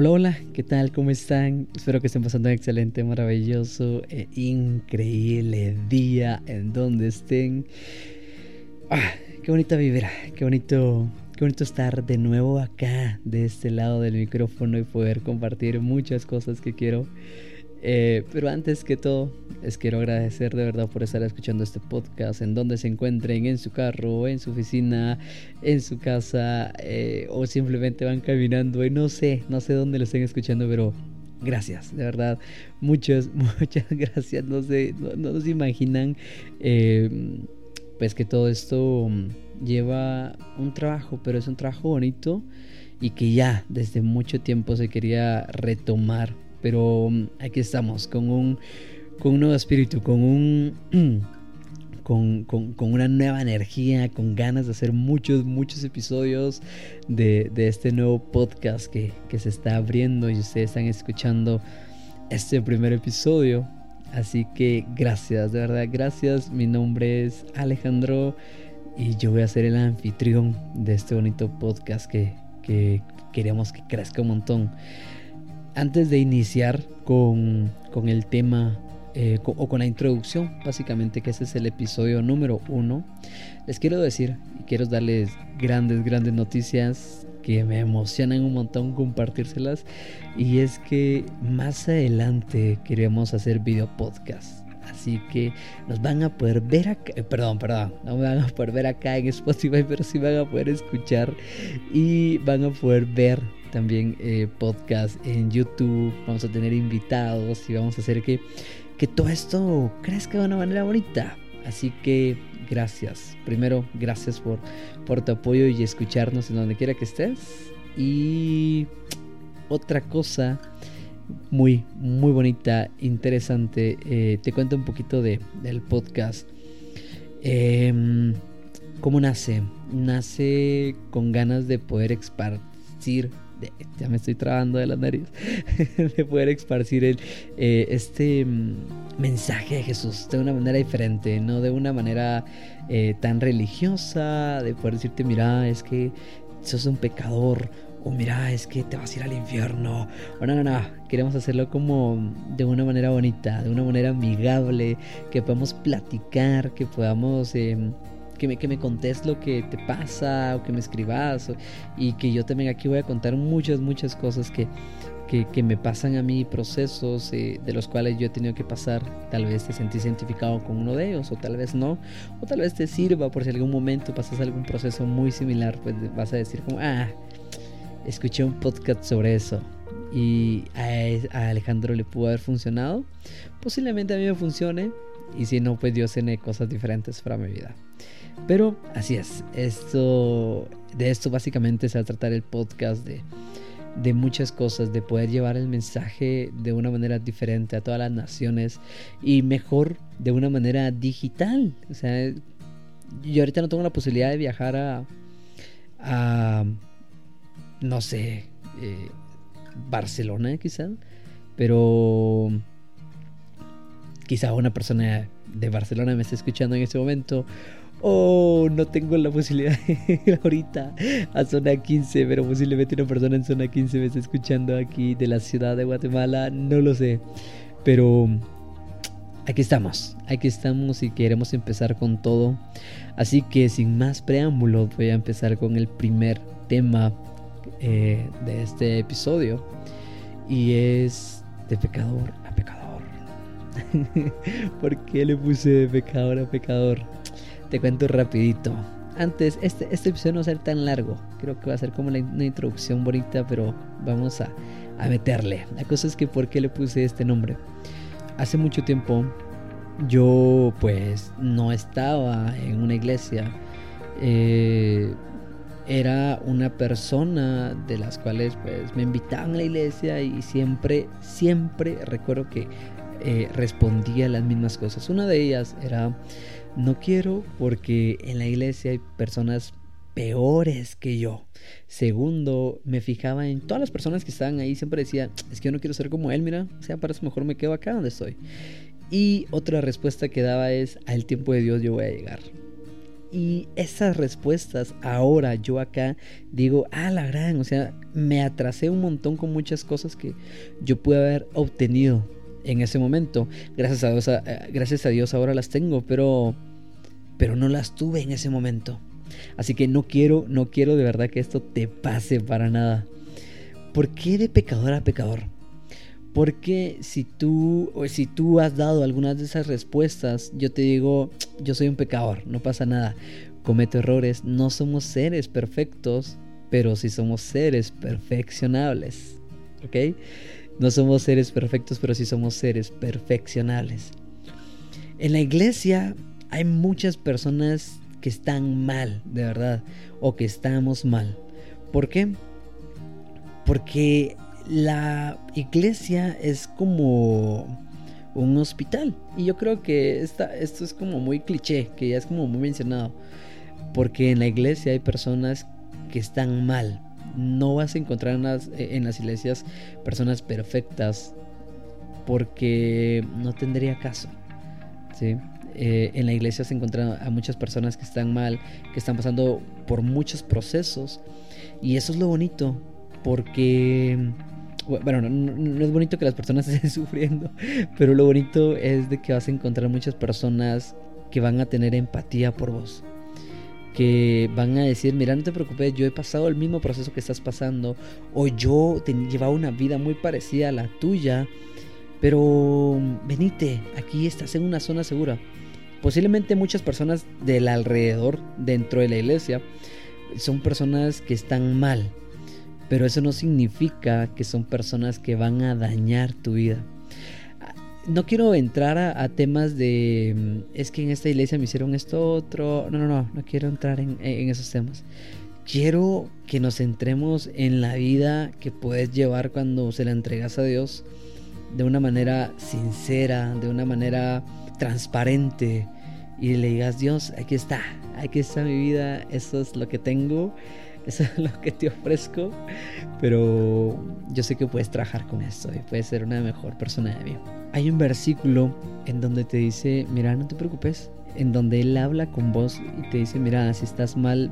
Hola, hola, ¿qué tal? ¿Cómo están? Espero que estén pasando un excelente, maravilloso e increíble día en donde estén. Ah, qué bonita vibra, qué bonito, qué bonito estar de nuevo acá, de este lado del micrófono y poder compartir muchas cosas que quiero eh, pero antes que todo, les quiero agradecer de verdad por estar escuchando este podcast, en donde se encuentren, en su carro, en su oficina, en su casa, eh, o simplemente van caminando y no sé, no sé dónde lo estén escuchando, pero gracias, de verdad, muchas, muchas gracias, no sé, no, no se imaginan, eh, pues que todo esto lleva un trabajo, pero es un trabajo bonito y que ya desde mucho tiempo se quería retomar pero mm, aquí estamos con un, con un nuevo espíritu, con un... Con, con, con, una nueva energía, con ganas de hacer muchos, muchos episodios de, de este nuevo podcast que, que, se está abriendo y ustedes están escuchando este primer episodio. Así que gracias, de verdad, gracias. Mi nombre es Alejandro y yo voy a ser el anfitrión de este bonito podcast que, que queremos que crezca un montón antes de iniciar con, el tema eh, o con la introducción, básicamente que ese es el episodio número uno, les quiero decir y quiero darles grandes, grandes noticias que me emocionan un montón compartírselas y es que más adelante queremos hacer video podcast. Así que nos van a poder ver acá, eh, perdón, perdón, no me van a poder ver acá en Spotify, pero sí van a poder escuchar y van a poder ver también eh, podcast en YouTube, vamos a tener invitados y vamos a hacer que, que todo esto crezca de una manera bonita. Así que gracias. Primero, gracias por, por tu apoyo y escucharnos en donde quiera que estés. Y otra cosa muy, muy bonita, interesante. Eh, te cuento un poquito de, del podcast. Em, ¿Cómo nace? Nace con ganas de poder esparcir ya me estoy trabando de la nariz, de poder esparcir eh, este mm, mensaje de Jesús de una manera diferente, no de una manera eh, tan religiosa, de poder decirte, mira, es que sos un pecador, o mira, es que te vas a ir al infierno, o no, no, no, queremos hacerlo como de una manera bonita, de una manera amigable, que podamos platicar, que podamos... Em, que me, que me contés lo que te pasa o que me escribas y que yo también aquí voy a contar muchas, muchas cosas que, que, me pasan a mí, procesos eh, de los cuales yo he tenido que pasar. Tal vez te sentís identificado con uno de ellos o tal vez no. O tal vez te sirva por si algún momento pasas algún proceso muy similar, pues vas a decir como, ah, escuché un podcast sobre eso y a, Alejandro le pudo haber funcionado. Posiblemente a mí me funcione y si no, pues Dios tiene cosas diferentes para mi vida. Pero así es, esto, de esto básicamente se va a tratar el podcast de, de muchas cosas, de poder llevar el mensaje de una manera diferente a todas las naciones y mejor de una manera digital. O sea, yo ahorita no tengo la posibilidad de viajar a, a no sé, eh, Barcelona quizá, pero quizá una persona de Barcelona me esté escuchando en este momento Oh, no tengo la posibilidad de ir ahorita a zona 15, pero posiblemente una persona en zona 15 me está escuchando aquí de la ciudad de Guatemala, no lo sé. Pero aquí estamos, aquí estamos y queremos empezar con todo. Así que sin más preámbulos voy a empezar con el primer tema eh, de este episodio. Y es de pecador a pecador. ¿Por qué le puse de pecador a pecador? Te cuento rapidito. Antes, este, este episodio no va a ser tan largo. Creo que va a ser como una introducción bonita, pero vamos a, a meterle. La cosa es que por qué le puse este nombre. Hace mucho tiempo yo pues no estaba en una iglesia. Eh, era una persona de las cuales pues me invitaban a la iglesia y siempre, siempre recuerdo que eh, respondía las mismas cosas. Una de ellas era no quiero porque en la iglesia hay personas peores que yo. Segundo, me fijaba en todas las personas que estaban ahí. Siempre decía, es que yo no quiero ser como él, mira. O sea, para eso mejor me quedo acá donde estoy. Y otra respuesta que daba es, al tiempo de Dios yo voy a llegar. Y esas respuestas, ahora yo acá digo, ah, la gran, o sea, me atrasé un montón con muchas cosas que yo pude haber obtenido en ese momento. Gracias a Dios, eh, gracias a Dios ahora las tengo, pero, pero no las tuve en ese momento. Así que no quiero, no quiero de verdad que esto te pase para nada. ¿Por qué de pecador a pecador? Porque si tú, o si tú has dado algunas de esas respuestas, yo te digo, yo soy un pecador, no pasa nada. Cometo errores, no somos seres perfectos, pero sí somos seres perfeccionables. ¿Ok? No somos seres perfectos, pero sí somos seres perfeccionables. En la iglesia hay muchas personas que están mal, de verdad, o que estamos mal. ¿Por qué? Porque la iglesia es como un hospital. Y yo creo que esta, esto es como muy cliché, que ya es como muy mencionado. Porque en la iglesia hay personas que están mal. No vas a encontrar en las, en las iglesias personas perfectas porque no tendría caso. ¿sí? Eh, en la iglesia se encuentran a muchas personas que están mal, que están pasando por muchos procesos. Y eso es lo bonito, porque bueno, no, es bonito que las personas estén sufriendo, pero lo bonito es de que vas a encontrar muchas personas que van a tener empatía por vos. Que van a decir, mira, no te preocupes, yo he pasado el mismo proceso que estás pasando, o yo te llevaba una vida muy parecida a la tuya, pero venite, aquí estás en una zona segura. Posiblemente muchas personas del alrededor, dentro de la iglesia, son personas que están mal, pero eso no significa que son personas que van a dañar tu vida. No quiero entrar a, temas de mm, es que en esta iglesia me hicieron esto otro. No, no, no, no quiero entrar en, en esos temas. Quiero que nos centremos en la vida que puedes llevar cuando se la entregas a Dios de una manera sincera, de una manera transparente y le digas, Dios, aquí está, aquí está mi vida, eso es lo que tengo eso es lo que te ofrezco, pero yo sé que puedes trabajar con esto y puedes ser una mejor persona de mí. Hay un versículo en donde te dice, mira, no te preocupes, en donde Él habla con vos y te dice, mira, si estás mal,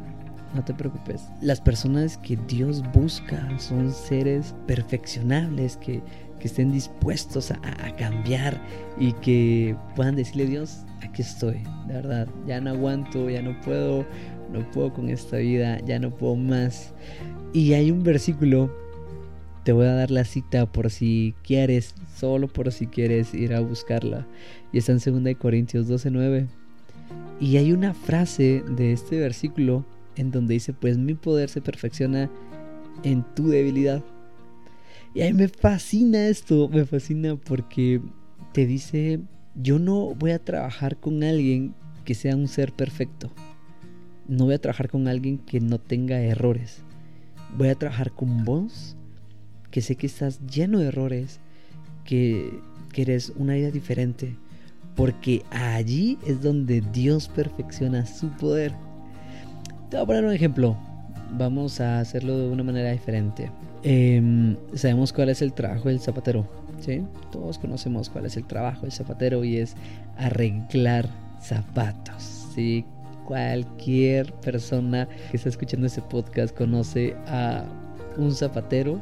no te preocupes. Las personas que Dios busca son seres perfeccionables, que, que estén dispuestos a, a, cambiar y que puedan decirle, Dios, aquí estoy, de verdad, ya no aguanto, ya no puedo, no puedo con esta vida, ya no puedo más. Y hay un versículo, te voy a dar la cita por si quieres, solo por si quieres ir a buscarla. Y está en 2 Corintios 12:9. Y hay una frase de este versículo en donde dice, pues mi poder se perfecciona en tu debilidad. Y a mí me fascina esto, me fascina porque te dice, yo no voy a trabajar con alguien que sea un ser perfecto no voy a trabajar con alguien que no tenga errores. Voy a trabajar con vos, que sé que estás lleno de errores, que, que eres una vida diferente, porque allí es donde Dios perfecciona su poder. Te voy a poner un ejemplo. Vamos a hacerlo de una manera diferente. Em, sabemos cuál es el trabajo del zapatero, ¿sí? Todos conocemos cuál es el trabajo del zapatero y es arreglar zapatos, ¿sí? Cualquier persona que está escuchando este podcast conoce a un zapatero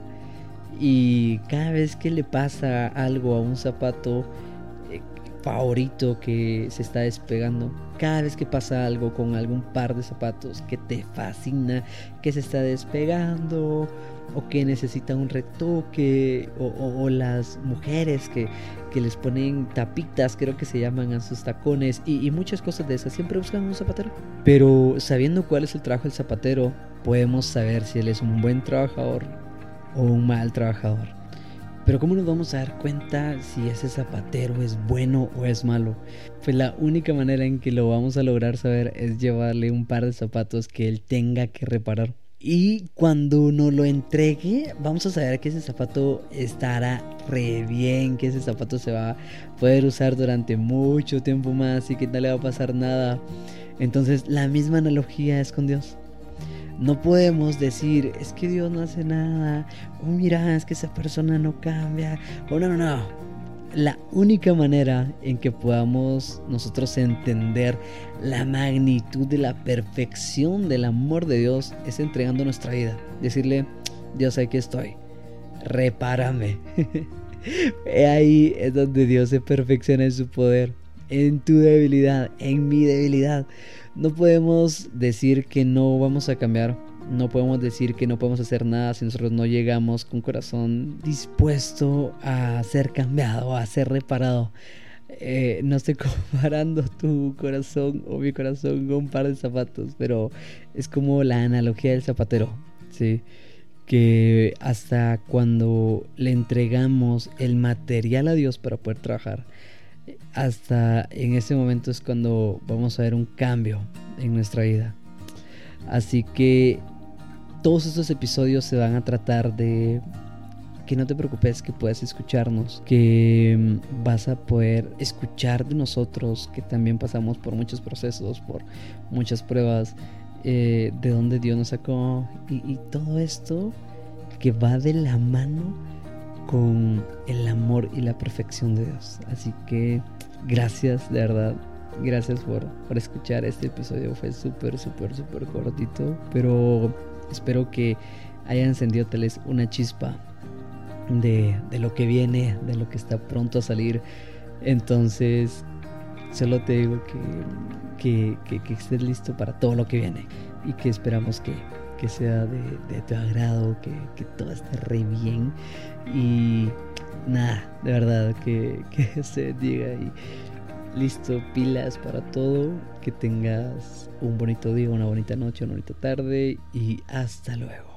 y cada vez que le pasa algo a un zapato favorito que se está despegando, cada vez que pasa algo con algún par de zapatos que te fascina, que se está despegando o que necesita un retoque o, las mujeres que, les ponen tapitas, creo que se llaman a sus tacones y, y, muchas cosas de esas. Siempre buscan un zapatero. Pero sabiendo cuál es el trabajo del zapatero, podemos saber si él es un buen trabajador o un mal trabajador. Pero ¿cómo nos vamos a dar cuenta si ese zapatero es bueno o es malo? Pues la única manera en que lo vamos a lograr saber es llevarle un par de zapatos que él tenga que reparar. Y cuando nos lo entregue, vamos a saber que ese zapato estará re bien, que ese zapato se va a poder usar durante mucho tiempo más y que no le va a pasar nada. Entonces, la misma analogía es con Dios. No podemos decir, es que Dios no hace nada, o mira, es que esa persona no cambia, o no, no, no. la única manera en que podamos nosotros entender la magnitud de la perfección del amor de Dios es entregando nuestra vida. Decirle, Dios, aquí estoy. Repárame. Ahí es donde Dios se perfecciona en su poder, en tu debilidad, en mi debilidad. No podemos decir que no vamos a cambiar no podemos decir que no podemos hacer nada si nosotros no llegamos con corazón dispuesto a ser cambiado, a ser reparado. Eh, no estoy comparando tu corazón o mi corazón con un par de zapatos, pero es como la analogía del zapatero, ¿sí? Que hasta cuando le entregamos el material a Dios para poder trabajar, hasta en ese momento es cuando vamos a ver un cambio en nuestra vida. Así que todos estos episodios se van a tratar de que no te preocupes, que puedas escucharnos, que mm, vas a poder escuchar de nosotros, que también pasamos por muchos procesos, por muchas pruebas, eh, de dónde Dios nos sacó y todo esto que va de la mano con el amor y la perfección de Dios. Así que gracias, de verdad. Gracias por, por escuchar este episodio. Fue súper, súper, súper cortito. Pero Espero que haya encendido tal una chispa de, lo que viene, de lo que está pronto a salir. Entonces, solo te digo que, que, estés listo para todo lo que viene y que esperamos que, sea de, tu agrado, que, todo esté re bien y nada, de verdad, que, que se diga y listo, pilas para todo. Que tengas un bonito día, una bonita noche, una bonita tarde y hasta luego.